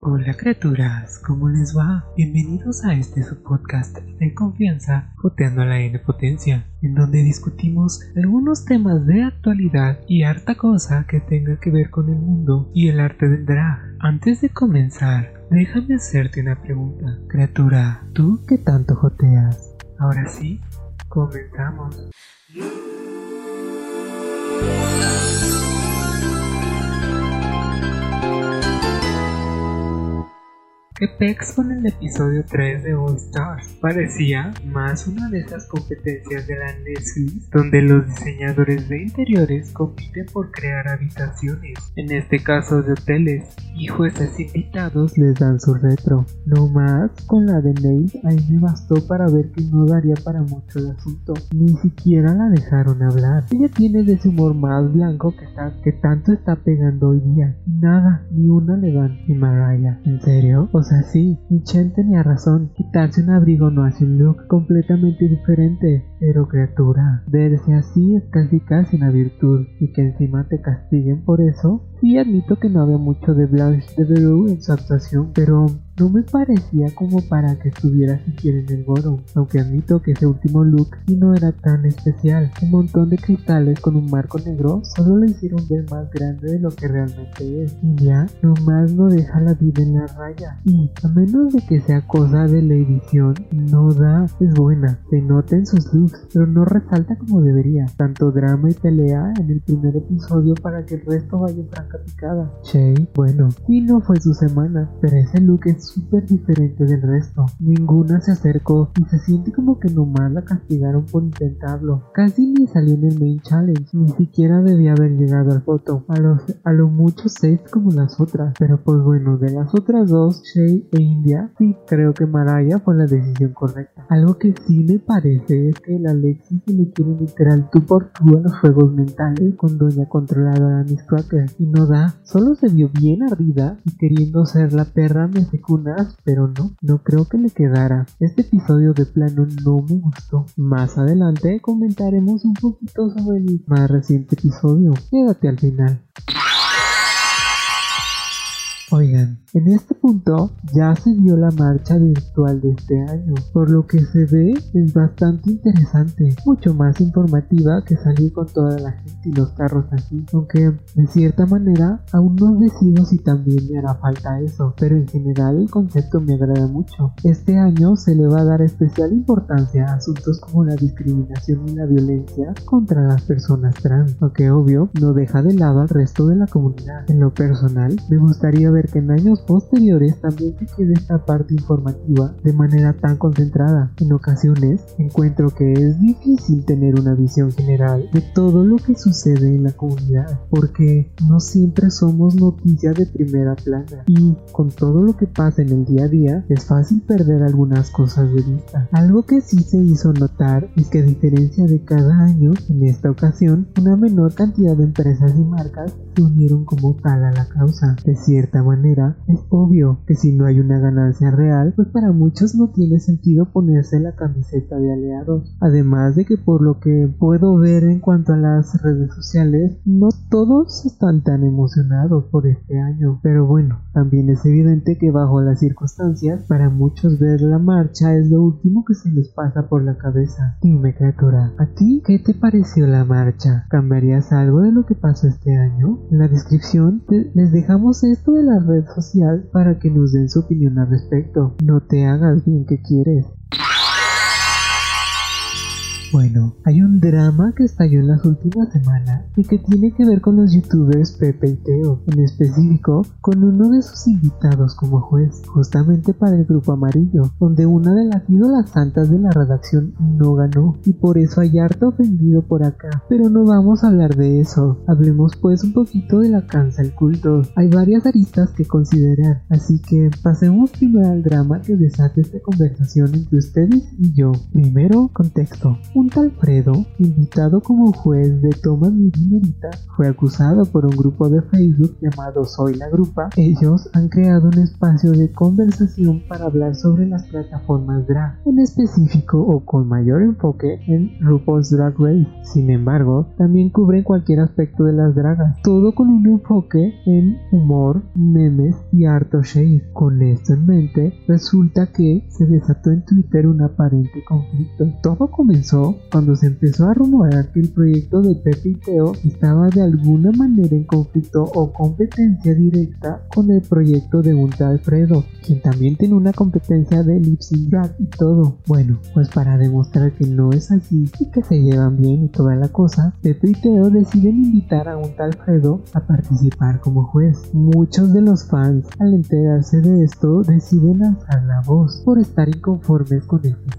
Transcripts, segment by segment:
Hola criaturas, ¿cómo les va? Bienvenidos a este subpodcast de confianza Joteando a la N Potencia, en donde discutimos algunos temas de actualidad y harta cosa que tenga que ver con el mundo y el arte del drag. Antes de comenzar, déjame hacerte una pregunta. Criatura, ¿tú qué tanto joteas? Ahora sí, comenzamos. Que pex con el episodio 3 de All Stars. Parecía más una de esas competencias de la Netflix donde los diseñadores de interiores compiten por crear habitaciones, en este caso de hoteles, y jueces invitados les dan su retro. No más, con la de Neil ahí me bastó para ver que no daría para mucho el asunto. Ni siquiera la dejaron hablar. Ella tiene de ese humor más blanco que, está, que tanto está pegando hoy día. Nada, ni una le dan. Y Mariah, ¿en serio? Así, Michelle tenía razón, quitarse un abrigo no hace un look completamente diferente, pero criatura, verse así es casi casi una virtud, y que encima te castiguen por eso, Sí admito que no había mucho de Blanche de Verou en su actuación, pero no me parecía como para que estuviera siquiera en el bottom, aunque admito que ese último look sí no era tan especial. Un montón de cristales con un marco negro solo lo hicieron ver más grande de lo que realmente es. Y ya, nomás no deja la vida en la raya. Y a menos de que sea cosa de la edición, no da, es buena, se nota en sus looks, pero no resalta como debería. Tanto drama y pelea en el primer episodio para que el resto vaya en picada. Shay, bueno, y no fue su semana, pero ese look es súper diferente del resto. Ninguna se acercó y se siente como que nomás la castigaron por intentarlo. Casi ni salió en el main challenge, ni siquiera debía haber llegado al foto. A, los, a lo mucho seis como las otras, pero pues bueno, de las otras dos, Shay e India, sí creo que Maraya fue la decisión correcta. Algo que sí me parece es que la Alexis se le quiere literal tú por tú a los juegos mentales con Doña Controladora Miss Cracker y no da, solo se vio bien ardida y queriendo ser la perra me pero no, no creo que le quedara. Este episodio de plano no me gustó. Más adelante comentaremos un poquito sobre el más reciente episodio. Quédate al final. Oigan, en este punto ya se vio la marcha virtual de este año, por lo que se ve es bastante interesante, mucho más informativa que salir con toda la gente y los carros así, aunque de cierta manera aún no decido si también me hará falta eso, pero en general el concepto me agrada mucho. Este año se le va a dar especial importancia a asuntos como la discriminación y la violencia contra las personas trans, aunque obvio no deja de lado al resto de la comunidad. En lo personal, me gustaría ver que en años posteriores también se quede esta parte informativa de manera tan concentrada. En ocasiones encuentro que es difícil tener una visión general de todo lo que sucede en la comunidad, porque no siempre somos noticias de primera plana y con todo lo que pasa en el día a día es fácil perder algunas cosas de vista. Algo que sí se hizo notar es que a diferencia de cada año, en esta ocasión una menor cantidad de empresas y marcas se unieron como tal a la causa. De cierta manera, es obvio que si no hay una ganancia real, pues para muchos no tiene sentido ponerse la camiseta de aliados. Además de que por lo que puedo ver en cuanto a las redes sociales, no todos están tan emocionados por este año. Pero bueno, también es evidente que bajo las circunstancias, para muchos ver la marcha es lo último que se les pasa por la cabeza. Dime criatura, ¿a ti qué te pareció la marcha? ¿Cambiarías algo de lo que pasó este año? En la descripción les dejamos esto de la red para que nos den su opinión al respecto. No te hagas bien que quieres. Bueno, hay un drama que estalló en las últimas semanas y que tiene que ver con los youtubers Pepe y Teo, en específico con uno de sus invitados como juez, justamente para el grupo amarillo, donde una de las ídolas santas de la redacción no ganó y por eso hay harto ofendido por acá. Pero no vamos a hablar de eso, hablemos pues un poquito de la cancel culto. Hay varias aristas que considerar, así que pasemos primero al drama que desate esta conversación entre ustedes y yo. Primero, contexto. Un tal Fredo, invitado como juez de Toma Mi fue acusado por un grupo de Facebook llamado Soy la Grupa. Ellos han creado un espacio de conversación para hablar sobre las plataformas drag, en específico o con mayor enfoque en RuPaul's Drag Race. Sin embargo, también cubren cualquier aspecto de las dragas, todo con un enfoque en humor, memes y harto shade. Con esto en mente, resulta que se desató en Twitter un aparente conflicto. Todo comenzó cuando se empezó a rumorar que el proyecto de Pepe y Teo estaba de alguna manera en conflicto o competencia directa con el proyecto de un tal Fredo, quien también tiene una competencia de lip sync drag y todo. Bueno, pues para demostrar que no es así y que se llevan bien y toda la cosa, Pepe y Teo deciden invitar a un tal Fredo a participar como juez. Muchos de los fans, al enterarse de esto, deciden alzar la voz por estar inconformes con esta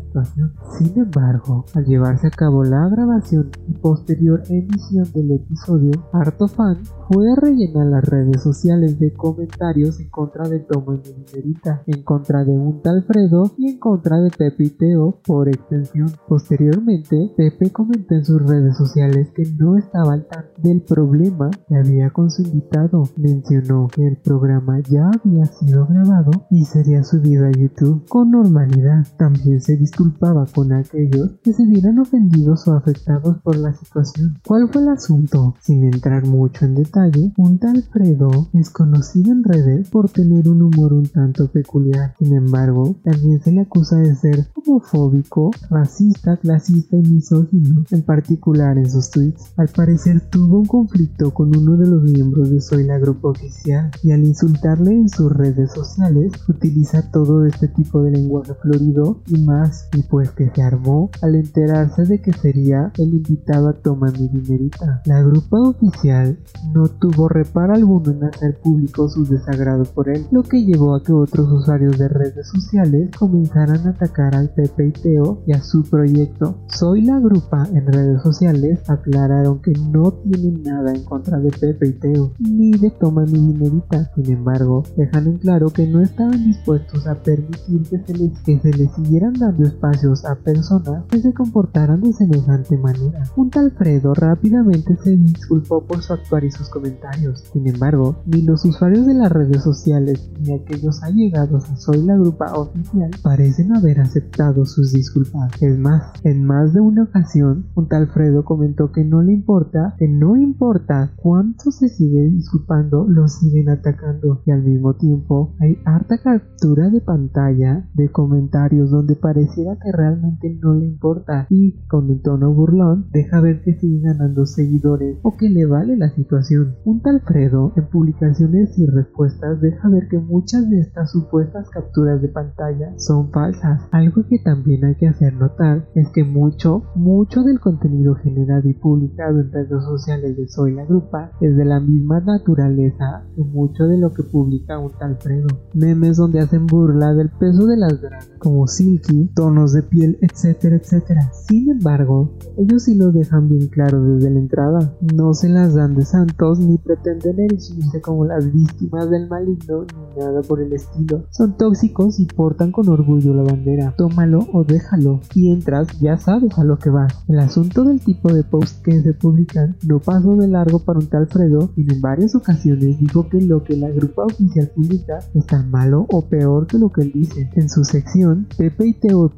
Sin embargo, al llevarse a cabo la grabación y posterior emisión del episodio, harto fan fue a rellenar las redes sociales de comentarios en contra de Toma y Minerita, en contra de un tal Fredo y en contra de Pepe y Teo por extensión. Posteriormente, Pepe comentó en sus redes sociales que no estaba al tanto del problema que había con su invitado. Mencionó que el programa ya había sido grabado y sería subido a YouTube con normalidad. También se disculpaba con aquellos que se vieran ofendidos o afectados por la situación. ¿Cuál fue el asunto? Sin entrar mucho en detalle, un tal Fredo es conocido en redes por tener un humor un tanto peculiar. Sin embargo, también se le acusa de ser homofóbico, racista, clasista y misógino, en particular en sus tweets. Al parecer tuvo un conflicto con uno de los miembros de Soy la Grupo Oficial y al insultarle en sus redes sociales utiliza todo este tipo de lenguaje florido y más y pues que se armó al enterarse de que sería el invitado a tomar mi dinerita. La grupa oficial no tuvo reparo alguno en hacer público su desagrado por él, lo que llevó a que otros usuarios de redes sociales comenzaran a atacar al Pepe y Teo y a su proyecto. Soy la grupa en redes sociales aclararon que no tienen nada en contra de Pepe y Teo, ni de Toma mi dinerita. Sin embargo, dejan en claro que no estaban dispuestos a permitir que se les, que se les siguieran dando espacios a personas que se comportaran de semejante manera. Un tal Fredo rápidamente se disculpó por su actuar y sus comentarios. Sin embargo, ni los usuarios de las redes sociales ni aquellos allegados a Soy la Grupa oficial parecen haber aceptado sus disculpas. Es más, en más de una ocasión, un tal Fredo comentó que no le importa, que no importa cuánto se sigue disculpando, lo siguen atacando y al mismo tiempo hay harta captura de pantalla de comentarios donde pareciera que realmente no le importa y con un tono burlón deja ver que sigue ganando seguidores o que le vale la situación un tal Fredo en publicaciones y respuestas deja ver que muchas de estas supuestas capturas de pantalla son falsas. Algo que también hay que hacer notar es que mucho, mucho del contenido generado y publicado en redes sociales de Soy la Grupa es de la misma naturaleza que mucho de lo que publica un tal Fredo. Memes donde hacen burla del peso de las dragas como silky, tonos de piel, etcétera, etcétera. Sin embargo, ellos sí lo dejan bien claro desde la entrada. No se las dan de santos ni pretenden erigirse como las víctimas del maligno ni nada por el estilo. Son tóxicos y portan con orgullo la bandera. Tómalo o déjalo. Y entras, ya sabes a lo que vas. El asunto del tipo de post que se publican no pasó de largo para un tal Fredo, y en varias ocasiones dijo que lo que la grupa oficial publica es tan malo o peor que lo que él dice. En su sección, Pepe y Teo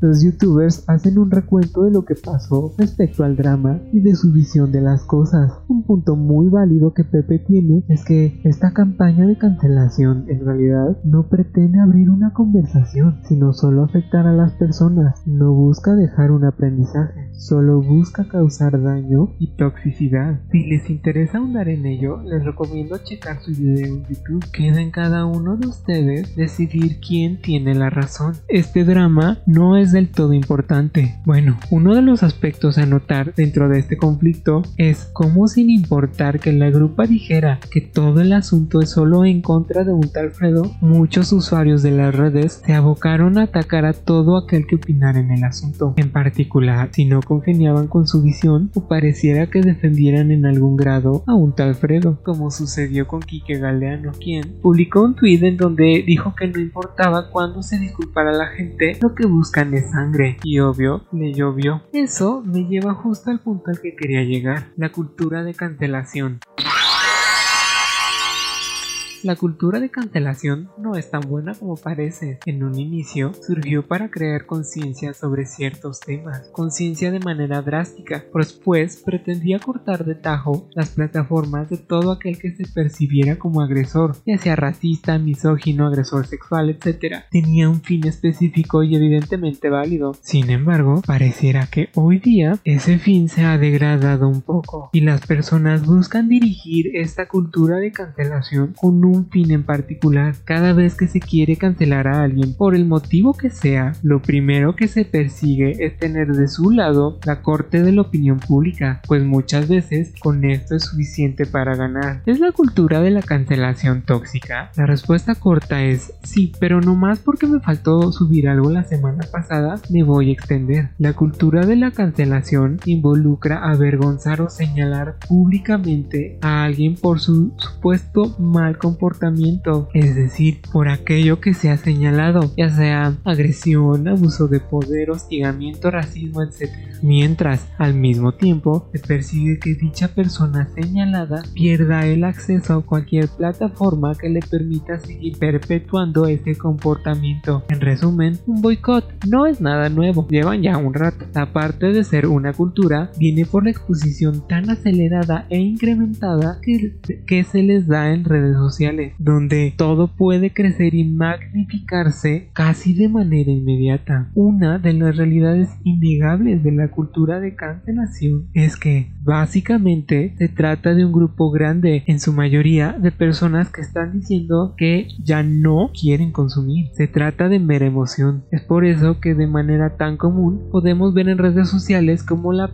Los youtubers hacen un recuento de lo que pasó respecto al drama y de su visión de las cosas. Un punto muy válido que Pepe tiene es que esta campaña de cancelación en realidad no pretende abrir una conversación, sino solo afectar a las personas, no busca dejar un aprendizaje, solo busca causar daño y toxicidad. Si les interesa ahondar en ello, les recomiendo checar su video en YouTube. Queda en cada uno de ustedes decidir quién tiene la razón. Este drama no es del todo importante. Bueno, uno de los aspectos a notar dentro de este conflicto es cómo sin importar que la grupa dijera que todo el asunto es solo en contra de un tal Fredo, muchos usuarios de las redes se abocaron a atacar a todo aquel que opinara en el asunto. En particular, si no congeniaban con su visión o pareciera que defendieran en algún grado a un tal Fredo, como sucedió con Quique Galeano, quien publicó un tweet en donde dijo que no importaba cuándo se disculpara la gente, lo que buscan es sangre, y obvio, le llovió. Eso me lleva justo al punto al que quería llegar, la cultura de cancelación. La cultura de cancelación no es tan buena como parece. En un inicio surgió para crear conciencia sobre ciertos temas, conciencia de manera drástica, después pretendía cortar de tajo las plataformas de todo aquel que se percibiera como agresor, ya sea racista, misógino, agresor sexual, etc. Tenía un fin específico y evidentemente válido. Sin embargo, pareciera que hoy día ese fin se ha degradado un poco y las personas buscan dirigir esta cultura de cancelación con un un fin en particular. Cada vez que se quiere cancelar a alguien por el motivo que sea, lo primero que se persigue es tener de su lado la corte de la opinión pública, pues muchas veces con esto es suficiente para ganar. ¿Es la cultura de la cancelación tóxica? La respuesta corta es sí, pero no más porque me faltó subir algo la semana pasada, me voy a extender. La cultura de la cancelación involucra avergonzar o señalar públicamente a alguien por su supuesto mal comportamiento es decir, por aquello que se ha señalado, ya sea agresión, abuso de poder, hostigamiento, racismo, etc. Mientras, al mismo tiempo, se persigue que dicha persona señalada pierda el acceso a cualquier plataforma que le permita seguir perpetuando ese comportamiento. En resumen, un boicot no es nada nuevo, llevan ya un rato. Aparte de ser una cultura, viene por la exposición tan acelerada e incrementada que, que se les da en redes sociales donde todo puede crecer y magnificarse casi de manera inmediata. Una de las realidades innegables de la cultura de cancelación es que básicamente se trata de un grupo grande, en su mayoría de personas que están diciendo que ya no quieren consumir. Se trata de mera emoción. Es por eso que de manera tan común podemos ver en redes sociales como las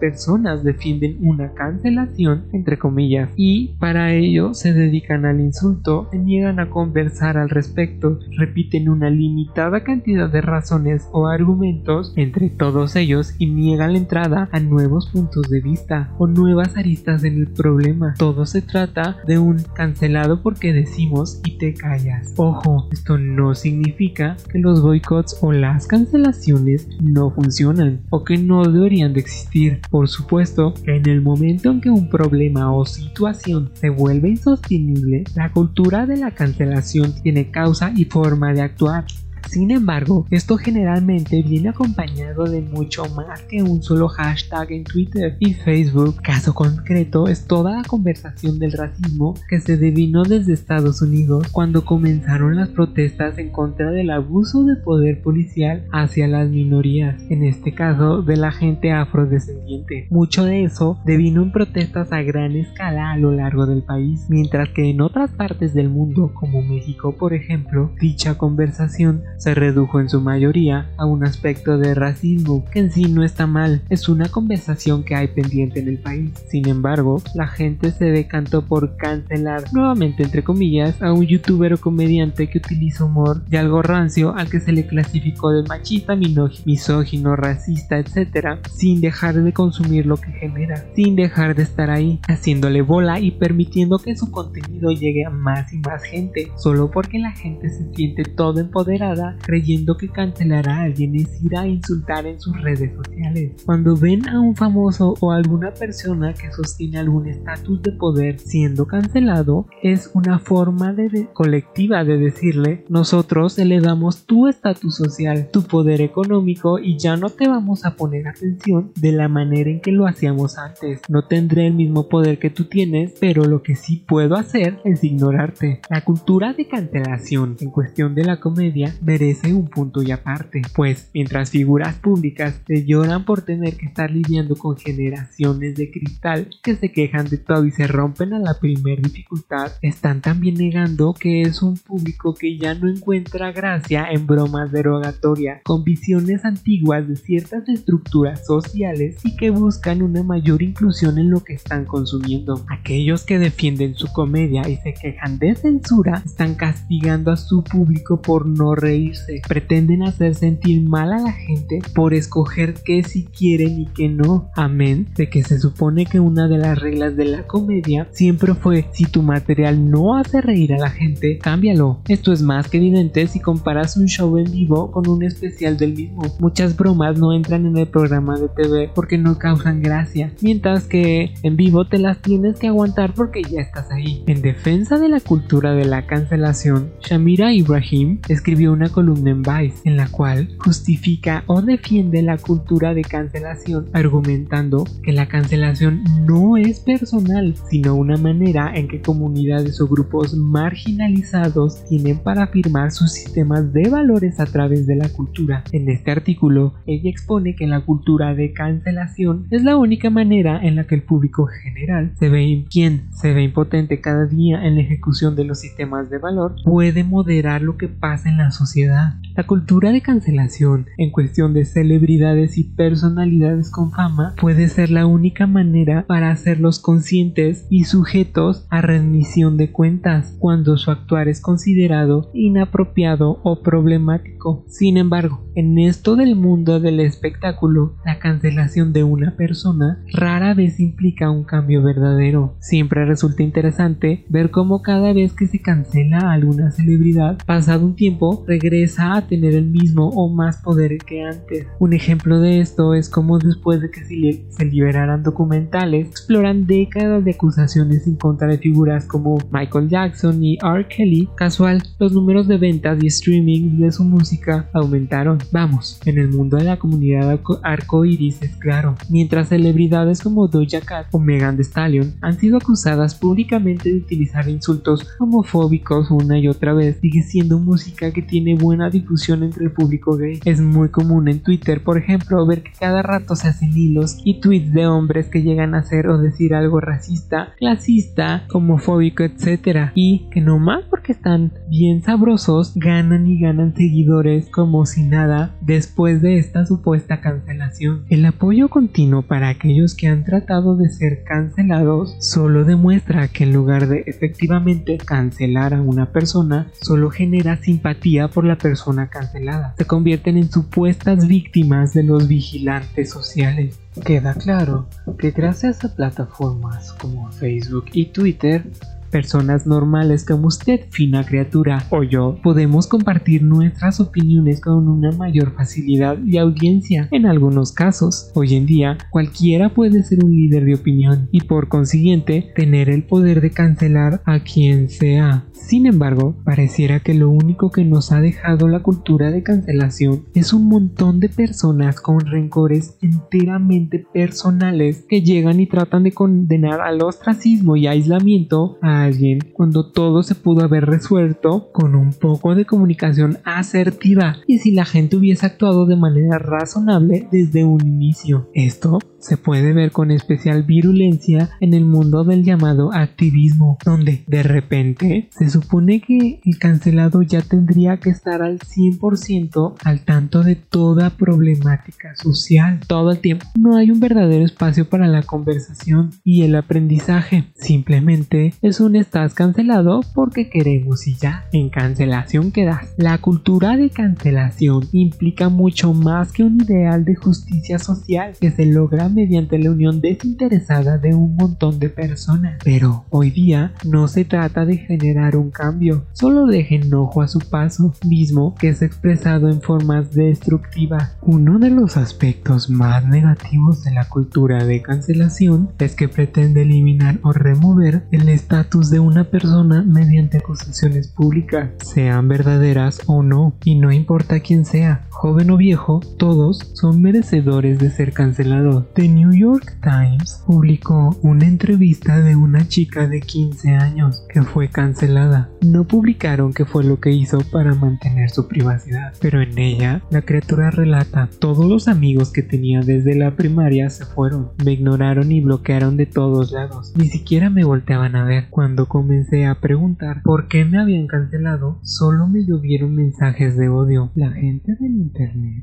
personas defienden una cancelación entre comillas y para ello se dedican al insulto, se niegan a conversar al respecto, repiten una limitada cantidad de razones o argumentos entre todos ellos y niegan la entrada a nuevos puntos de vista o nuevas aristas en problema. Todo se trata de un cancelado porque decimos y te callas. Ojo, esto no significa que los boicots o las cancelaciones no funcionan o que no deberían de existir. Por supuesto en el momento en que un problema o situación se vuelve insostenible, la cultura de la cancelación tiene causa y forma de actuar. Sin embargo, esto generalmente viene acompañado de mucho más que un solo hashtag en Twitter y Facebook. Caso concreto es toda la conversación del racismo que se devino desde Estados Unidos cuando comenzaron las protestas en contra del abuso de poder policial hacia las minorías, en este caso de la gente afrodescendiente. Mucho de eso devino en protestas a gran escala a lo largo del país, mientras que en otras partes del mundo, como México por ejemplo, dicha conversación se redujo en su mayoría a un aspecto de racismo que en sí no está mal, es una conversación que hay pendiente en el país. Sin embargo, la gente se decantó por cancelar, nuevamente entre comillas, a un youtuber o comediante que utiliza humor de algo rancio al que se le clasificó de machista, misógino, racista, etc., sin dejar de consumir lo que genera, sin dejar de estar ahí, haciéndole bola y permitiendo que su contenido llegue a más y más gente, solo porque la gente se siente todo empoderada creyendo que cancelar a alguien es ir a insultar en sus redes sociales. Cuando ven a un famoso o alguna persona que sostiene algún estatus de poder siendo cancelado, es una forma de colectiva de decirle nosotros elevamos tu estatus social, tu poder económico y ya no te vamos a poner atención de la manera en que lo hacíamos antes. No tendré el mismo poder que tú tienes, pero lo que sí puedo hacer es ignorarte. La cultura de cancelación en cuestión de la comedia merece un punto y aparte, pues mientras figuras públicas se lloran por tener que estar lidiando con generaciones de cristal que se quejan de todo y se rompen a la primer dificultad, están también negando que es un público que ya no encuentra gracia en bromas derogatorias, con visiones antiguas de ciertas estructuras sociales y que buscan una mayor inclusión en lo que están consumiendo. Aquellos que defienden su comedia y se quejan de censura están castigando a su público por no reír reírse. Pretenden hacer sentir mal a la gente por escoger qué si quieren y qué no. Amén de que se supone que una de las reglas de la comedia siempre fue si tu material no hace reír a la gente, cámbialo. Esto es más que evidente si comparas un show en vivo con un especial del mismo. Muchas bromas no entran en el programa de TV porque no causan gracia, mientras que en vivo te las tienes que aguantar porque ya estás ahí. En defensa de la cultura de la cancelación, Shamira Ibrahim escribió una columna en Vice en la cual justifica o defiende la cultura de cancelación argumentando que la cancelación no es personal, sino una manera en que comunidades o grupos marginalizados tienen para afirmar sus sistemas de valores a través de la cultura. En este artículo, ella expone que la cultura de cancelación es la única manera en la que el público general se ve quien se ve impotente cada día en la ejecución de los sistemas de valor puede moderar lo que pasa en la La cultura de cancelación en cuestión de celebridades y personalidades con fama puede ser la única manera para hacerlos conscientes y sujetos a rendición de cuentas cuando su actuar es considerado inapropiado o problemático. Sin embargo, en esto del mundo del espectáculo, la cancelación de una persona rara vez implica un cambio verdadero. Siempre resulta interesante ver cómo cada vez que se cancela a alguna celebridad, pasado un tiempo, regresa a tener el mismo o más poder que antes. Un ejemplo de esto es como después de que se, liberaran documentales, exploran décadas de acusaciones en contra de figuras como Michael Jackson y R. Kelly, casual, los números de ventas y streaming de su música aumentaron. Vamos, en el mundo de la comunidad arco iris es claro, mientras celebridades como Doja Cat o Megan Thee Stallion han sido acusadas públicamente de utilizar insultos homofóbicos una y otra vez, sigue siendo música que tiene buena difusión entre el público gay. Es muy común en Twitter, por ejemplo, ver que cada rato se hacen hilos y tweets de hombres que llegan a hacer o decir algo racista, clasista, homofóbico, etc. Y que no más porque están bien sabrosos, ganan y ganan seguidores como si nada después de esta supuesta cancelación. El apoyo continuo para aquellos que han tratado de ser cancelados solo demuestra que en lugar de efectivamente cancelar a una persona, solo genera simpatía por la persona cancelada. Se convierten en supuestas víctimas de los vigilantes sociales. Queda claro que gracias a plataformas como Facebook y Twitter, Personas normales como usted, fina criatura, o yo, podemos compartir nuestras opiniones con una mayor facilidad y audiencia. En algunos casos, hoy en día, cualquiera puede ser un líder de opinión y por consiguiente tener el poder de cancelar a quien sea. Sin embargo, pareciera que lo único que nos ha dejado la cultura de cancelación es un montón de personas con rencores enteramente personales que llegan y tratan de condenar al ostracismo y aislamiento a alguien cuando todo se pudo haber resuelto con un poco de comunicación asertiva y si la gente hubiese actuado de manera razonable desde un inicio. Esto se puede ver con especial virulencia en el mundo del llamado activismo, donde de repente se supone que el cancelado ya tendría que estar al 100% al tanto de toda problemática social todo el tiempo. No hay un verdadero espacio para la conversación y el aprendizaje. Simplemente es un estás cancelado porque queremos y ya. En cancelación quedas. La cultura de cancelación implica mucho más que un ideal de justicia social que se logra mediante la unión desinteresada de un montón de personas. Pero hoy día no se trata de generar un cambio, solo deje enojo a su paso, mismo que es expresado en formas destructivas. Uno de los aspectos más negativos de la cultura de cancelación es que pretende eliminar o remover el estatus de una persona mediante acusaciones públicas, sean verdaderas o no, y no importa quién sea, joven o viejo, todos son merecedores de ser cancelados. The New York Times publicó una entrevista de una chica de 15 años que fue cancelada. No publicaron qué fue lo que hizo para mantener su privacidad, pero en ella la criatura relata todos los amigos que tenía desde la primaria se fueron, me ignoraron y bloquearon de todos lados, ni siquiera me volteaban a ver. Cuando comencé a preguntar por qué me habían cancelado, solo me llovieron mensajes de odio. La gente del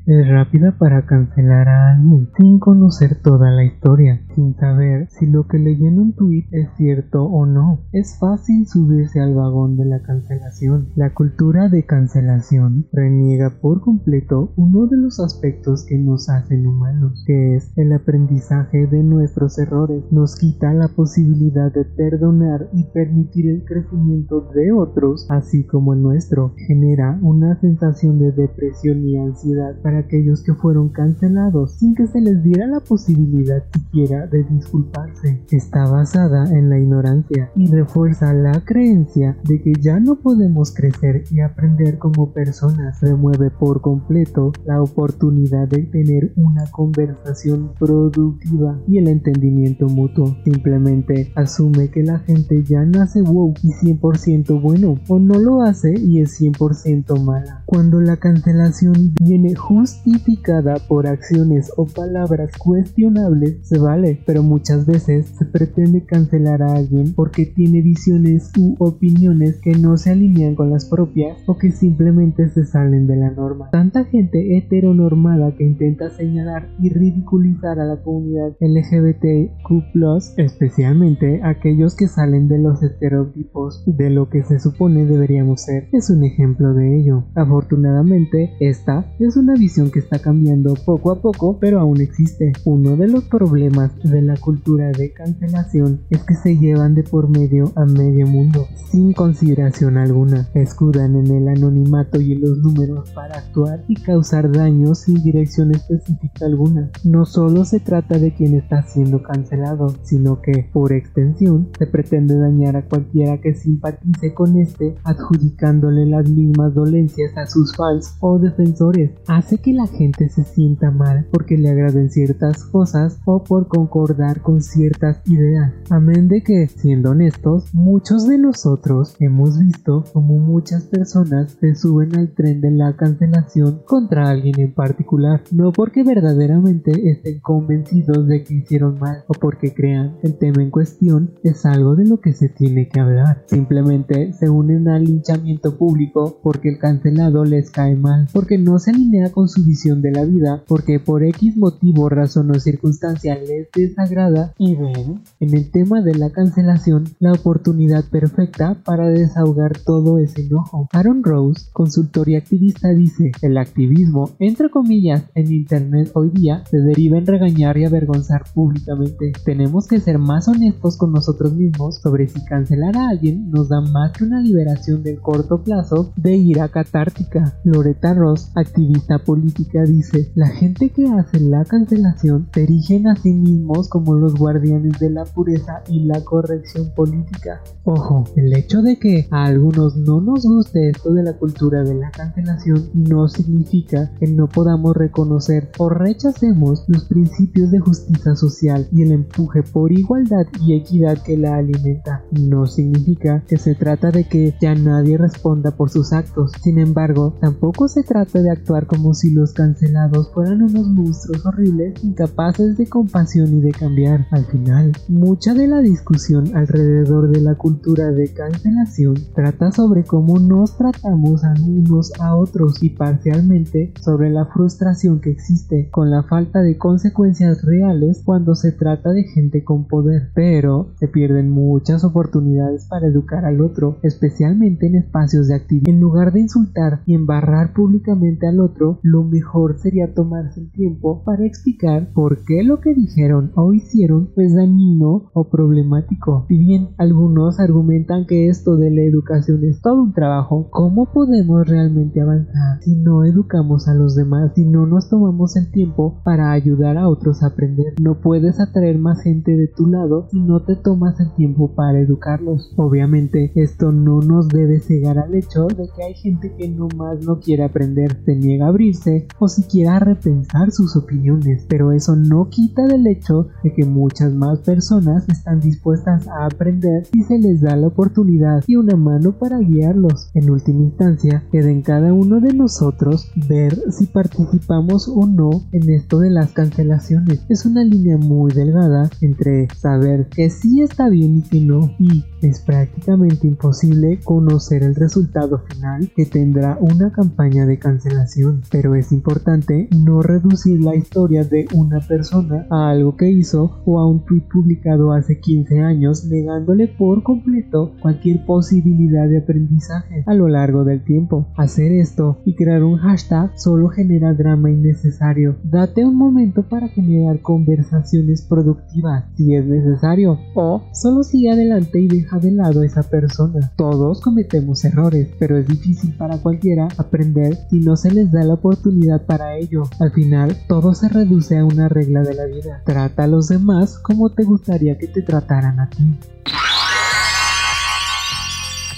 Es rápida para cancelar a alguien sin conocer toda la historia, sin saber si lo que leyó en un tweet es cierto o no. Es fácil subirse al vagón de la cancelación. La cultura de cancelación reniega por completo uno de los aspectos que nos hacen humanos, que es el aprendizaje de nuestros errores. Nos quita la posibilidad de perdonar y permitir el crecimiento de otros, así como el nuestro. Genera una sensación de depresión y ansiedad para aquellos que fueron cancelados sin que se les diera la posibilidad siquiera de disculparse. Está basada en la ignorancia y refuerza la creencia de que ya no podemos crecer y aprender como personas. Remueve por completo la oportunidad de tener una conversación productiva y el entendimiento mutuo. Simplemente asume que la gente ya nace wow y 100% bueno o no lo hace y es 100% mala. Cuando la cancelación viene justificada por acciones o palabras cuestionables, se vale, pero muchas veces se pretende cancelar a alguien porque tiene visiones u opiniones que no se alinean con las propias o que simplemente se salen de la norma. Tanta gente heteronormada que intenta señalar y ridiculizar a la comunidad LGBTQ, especialmente aquellos que salen de los estereotipos de lo que se supone deberíamos ser, es un ejemplo de ello. Afortunadamente, esta es una visión que está cambiando poco a poco, pero aún existe. Uno de los problemas de la cultura de cancelación es que se llevan de por medio a medio mundo, sin consideración alguna. Escudan en el anonimato y en los números para actuar y causar daños sin dirección específica alguna. No solo se trata de quien está siendo cancelado, sino que, por extensión, se pretende dañar a cualquiera que simpatice con este, adjudicándole las mismas dolencias a sus fans o defensores. Hace que la gente se sienta mal porque le agraden ciertas cosas o por concordar con ciertas ideas. Amén de que, siendo honestos, muchos de nosotros hemos visto como muchas personas se suben al tren de la cancelación contra alguien en particular, no porque verdaderamente estén convencidos de que hicieron mal o porque crean el tema en cuestión es algo de lo que se tiene que hablar. Simplemente se unen al linchamiento público porque el cancelado les cae mal, porque no se alinea con su visión de la vida, porque por X motivo, razón o circunstancia les desagrada y ven en el tema de la cancelación la oportunidad perfecta para desahogar todo ese enojo. Aaron Rose, consultor y activista, dice, el activismo, entre comillas, en Internet hoy día se deriva en regañar y avergonzar públicamente. Tenemos que ser más honestos con nosotros mismos sobre si cancelar a alguien nos da más que una liberación del corto plazo de ira catártica. Loretta Ross, activista política, dice, la gente que hace la cancelación se erigen a sí mismos como los guardianes de la pureza y la corrección política. Ojo, el hecho de que a algunos no nos guste esto de la cultura de la cancelación no significa que no podamos reconocer o rechacemos los principios de justicia social y el empuje por igualdad y equidad que la alimenta. No significa que se trata de que ya nadie responda por sus actos. Sin embargo, tampoco se trata de actuar como si los cancelados fueran unos monstruos horribles incapaces de compasión y de cambiar. Al final, mucha de la discusión alrededor de la cultura de cancelación trata sobre cómo nos tratamos a unos a otros y parcialmente sobre la frustración que existe con la falta de consecuencias reales cuando se trata de gente con poder. Pero se pierden muchas oportunidades para educar al otro, especialmente en espacios de actividad. En lugar de insultar y embarrar públicamente al otro, lo mejor sería tomarse el tiempo para explicar por qué lo que dijeron o hicieron es dañino o problemático. Si bien algunos argumentan que esto de la educación es todo un trabajo, ¿cómo podemos realmente avanzar si no educamos a los demás, si no nos tomamos el tiempo para ayudar a otros a aprender? No puedes atraer más gente de tu lado si no te tomas el tiempo para educarlos. Obviamente esto no nos debe cegar al hecho de que hay gente que no más no quiere aprender, se abrirse o siquiera repensar sus opiniones, pero eso no quita del hecho de que muchas más personas están dispuestas a aprender si se les da la oportunidad y una mano para guiarlos. En última instancia, queda en cada uno de nosotros ver si participamos o no en esto de las cancelaciones. Es una línea muy delgada entre saber que sí está bien y que no, y es prácticamente imposible conocer el resultado final que tendrá una campaña de cancelación pero es importante no reducir la historia de una persona a algo que hizo o a un tweet publicado hace 15 años negándole por completo cualquier posibilidad de aprendizaje a lo largo del tiempo. Hacer esto y crear un hashtag solo genera drama innecesario. Date un momento para generar conversaciones productivas si es necesario o solo sigue adelante y deja de lado a esa persona. Todos cometemos errores, pero es difícil para cualquiera aprender si no se les da la oportunidad para ello. Al final, todo se reduce a una regla de la vida. Trata a los demás como te gustaría que te trataran a ti.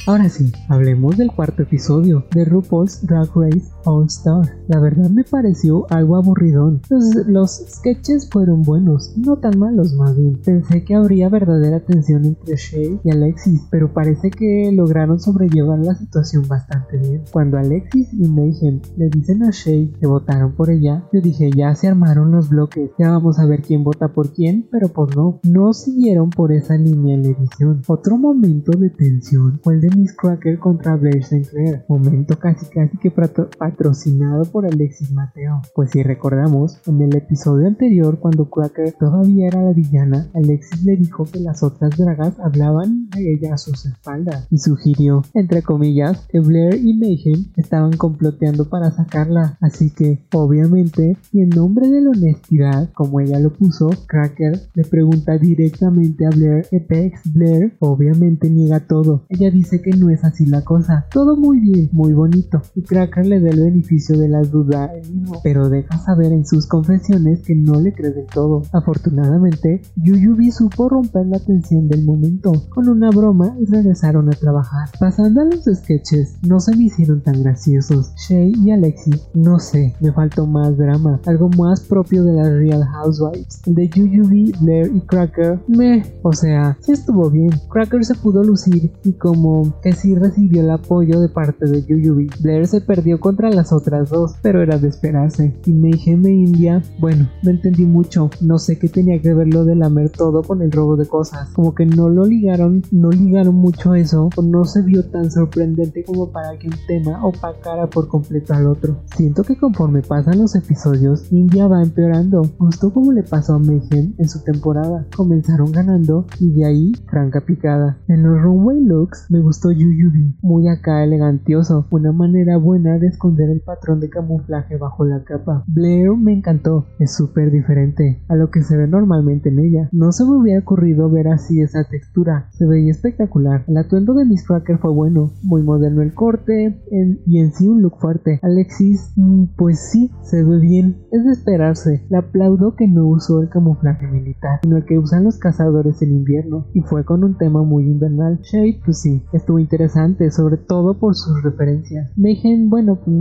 Ahora sí, hablemos del cuarto episodio de RuPaul's Drag Race All Star. La verdad me pareció algo aburridón. Los, los, sketches fueron buenos, no tan malos más bien. Pensé que habría verdadera tensión entre Shay y Alexis, pero parece que lograron sobrellevar la situación bastante bien. Cuando Alexis y Mayhem le dicen a Shay que votaron por ella, yo dije ya se armaron los bloques, ya vamos a ver quién vota por quién, pero pues no, no siguieron por esa línea en la edición. Otro momento de tensión fue el de Miss Cracker contra Blair Sinclair, momento casi casi que patrocinado por Alexis Mateo. Pues si recordamos, en el episodio anterior cuando Cracker todavía era la villana, Alexis le dijo que las otras dragas hablaban de ella a sus espaldas y sugirió, entre comillas, que Blair y Mayhem estaban comploteando para sacarla, así que, obviamente, y en nombre de la honestidad, como ella lo puso, Cracker le pregunta directamente a Blair que Pex Blair obviamente niega todo. Ella dice que no es así la cosa. Todo muy bien, muy bonito. Y Cracker le da el beneficio de la duda a él mismo, pero deja saber en sus confesiones que no le cree del todo. Afortunadamente, Yuyubi supo romper la tensión del momento con una broma y regresaron a trabajar. Pasando a los sketches, no se me hicieron tan graciosos. Shay y Alexis, no sé, me faltó más drama, algo más propio de las Real Housewives. De Yuyubi, Blair y Cracker, me, o sea, sí estuvo bien. Cracker se pudo lucir y como que sí recibió el apoyo de parte de Yuyubi. Blair se perdió contra las otras dos, pero era de esperarse. Y Mayhem e India, bueno, no entendí mucho, no sé qué tenía que ver lo de lamer todo con el robo de cosas. Como que no lo ligaron, no ligaron mucho eso, o no se vio tan sorprendente como para que un tema opacara por completo al otro. Siento que conforme pasan los episodios, India va empeorando, justo como le pasó a Mayhem en su temporada. Comenzaron ganando y de ahí franca picada. En los runway looks me gustó Yuyubi, muy acá elegantioso, una manera buena de esconder el patrón de camuflaje bajo la capa. Blair me encantó, es súper diferente a lo que se ve normalmente en ella. No se me hubiera ocurrido ver así esa textura, se veía espectacular. El atuendo de Miss Cracker fue bueno, muy moderno el corte y en sí un look fuerte. Alexis, mm, pues sí, se ve bien, es de esperarse. Le aplaudo que no usó el camuflaje militar, sino el que usan los cazadores en invierno y fue con un tema muy invernal. Shade, pues sí, estuvo interesante, sobre todo por sus referencias. Mayhem, bueno, pues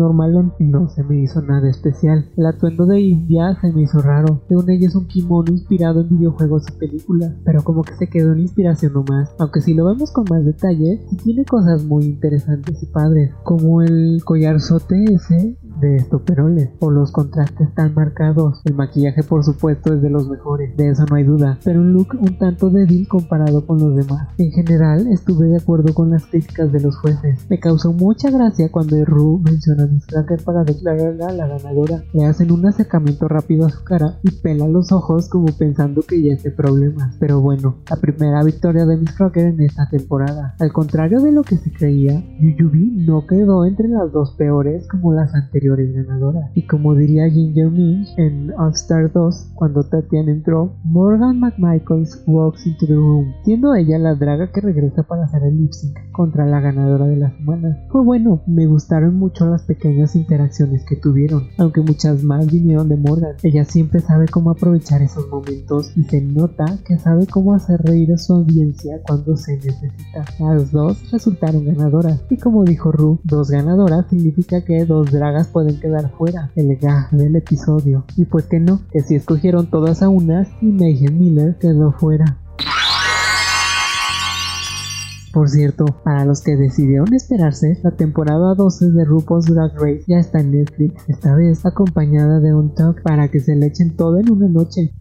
no se me hizo nada especial. El atuendo de India se me hizo raro. Según ella es un kimono inspirado en videojuegos y películas, pero como que se quedó en inspiración nomás. Aunque si lo vemos con más detalle, sí tiene cosas muy interesantes y padres, como el collarzote ese de estoperoles o los contrastes tan marcados. El maquillaje por supuesto es de los mejores, de eso no hay duda, pero un look un tanto débil comparado con los demás. En general estuve de acuerdo con las críticas de los jueces. Me causó mucha gracia cuando Ru menciona a Miss Cracker para declararla la ganadora. Le hacen un acercamiento rápido a su cara y pela los ojos como pensando que ya esté problemas. Pero bueno, la primera victoria de Miss Cracker en esta temporada. Al contrario de lo que se creía, Yuyubi no quedó entre las dos peores como las anteriores ganadoras. Y como diría Ginger Minch en All Star 2, cuando Tatiana entró, Morgan McMichaels walks into the room, siendo ella la draga que regresa para hacer el lip sync contra la ganadora de la semana. Fue bueno, me gustaron mucho las pequeñas interacciones que tuvieron, aunque muchas más vinieron de Morgan. Ella siempre sabe cómo aprovechar esos momentos y se nota que sabe cómo hacer reír a su audiencia cuando se necesita. Las dos resultaron ganadoras y como dijo Ru, dos ganadoras significa que dos dragas pueden quedar fuera, el gag del episodio. Y pues que no, que si escogieron todas a unas y Megan Miller quedó fuera. Por cierto, para los que decidieron esperarse, la temporada 12 de RuPaul's Drag Race ya está en Netflix, esta vez acompañada de un talk para que se le echen todo en una noche.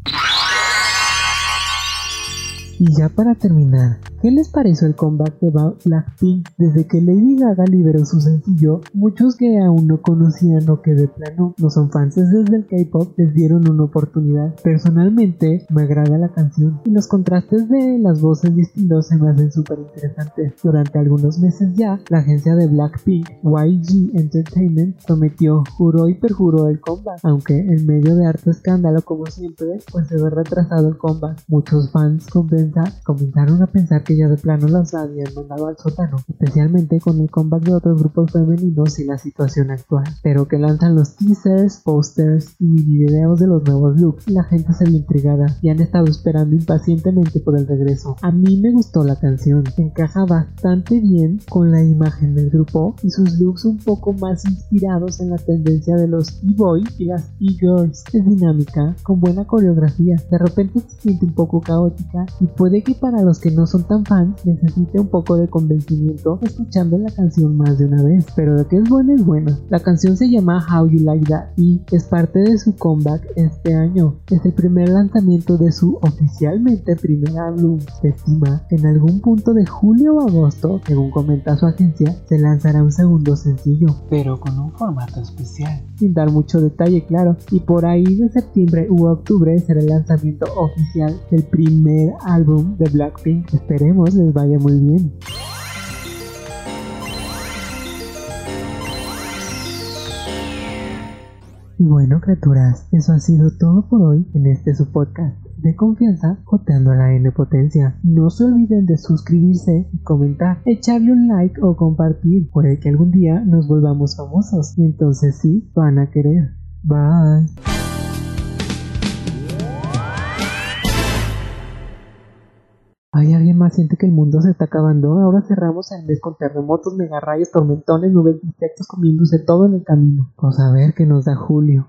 Y ya para terminar, ¿qué les pareció el comeback de Blackpink? Desde que Lady Gaga liberó su sencillo, muchos que aún no conocían o que de plano no son fans desde el K-pop les dieron una oportunidad. Personalmente me agrada la canción y los contrastes de las voces y estilos se me hacen súper interesantes. Durante algunos meses ya, la agencia de Blackpink, YG Entertainment, prometió, juró y perjuró el comeback, aunque en medio de harto escándalo como siempre, pues se ve retrasado el comeback. Muchos fans comenzaron a pensar que ya de plano los habían mandado al sótano, especialmente con el comeback de otros grupos femeninos y la situación actual. Pero que lanzan los teasers, posters y videos de los nuevos looks, la gente se ve intrigada y han estado esperando impacientemente por el regreso. A mí me gustó la canción, encaja bastante bien con la imagen del grupo y sus looks un poco más inspirados en la tendencia de los e-boy y las e-girls. Es dinámica, con buena coreografía, de repente se siente un poco caótica y puede que para los que no son tan fans necesite un poco de convencimiento escuchando la canción más de una vez, pero de que es buena es buena. La canción se llama How You Like That y es parte de su comeback este año. Es el primer lanzamiento de su oficialmente primer álbum. Se estima que en algún punto de julio o agosto, según comenta su agencia, se lanzará un segundo sencillo, pero con un formato especial. Sin dar mucho detalle, claro, y por ahí de septiembre u octubre será el lanzamiento oficial del primer álbum de Blackpink. Esperemos les vaya muy bien. Y bueno, criaturas, eso ha sido todo por hoy en este su podcast de confianza, joteando a la N potencia. No se olviden de suscribirse y comentar, echarle un like o compartir. Puede que algún día nos volvamos famosos y entonces sí, van a querer. Bye. Alguien más siente que el mundo se está acabando. Ahora cerramos el mes con terremotos, megarrayos, tormentones, nubes de insectos comiéndose todo en el camino. Pues a ver qué nos da Julio.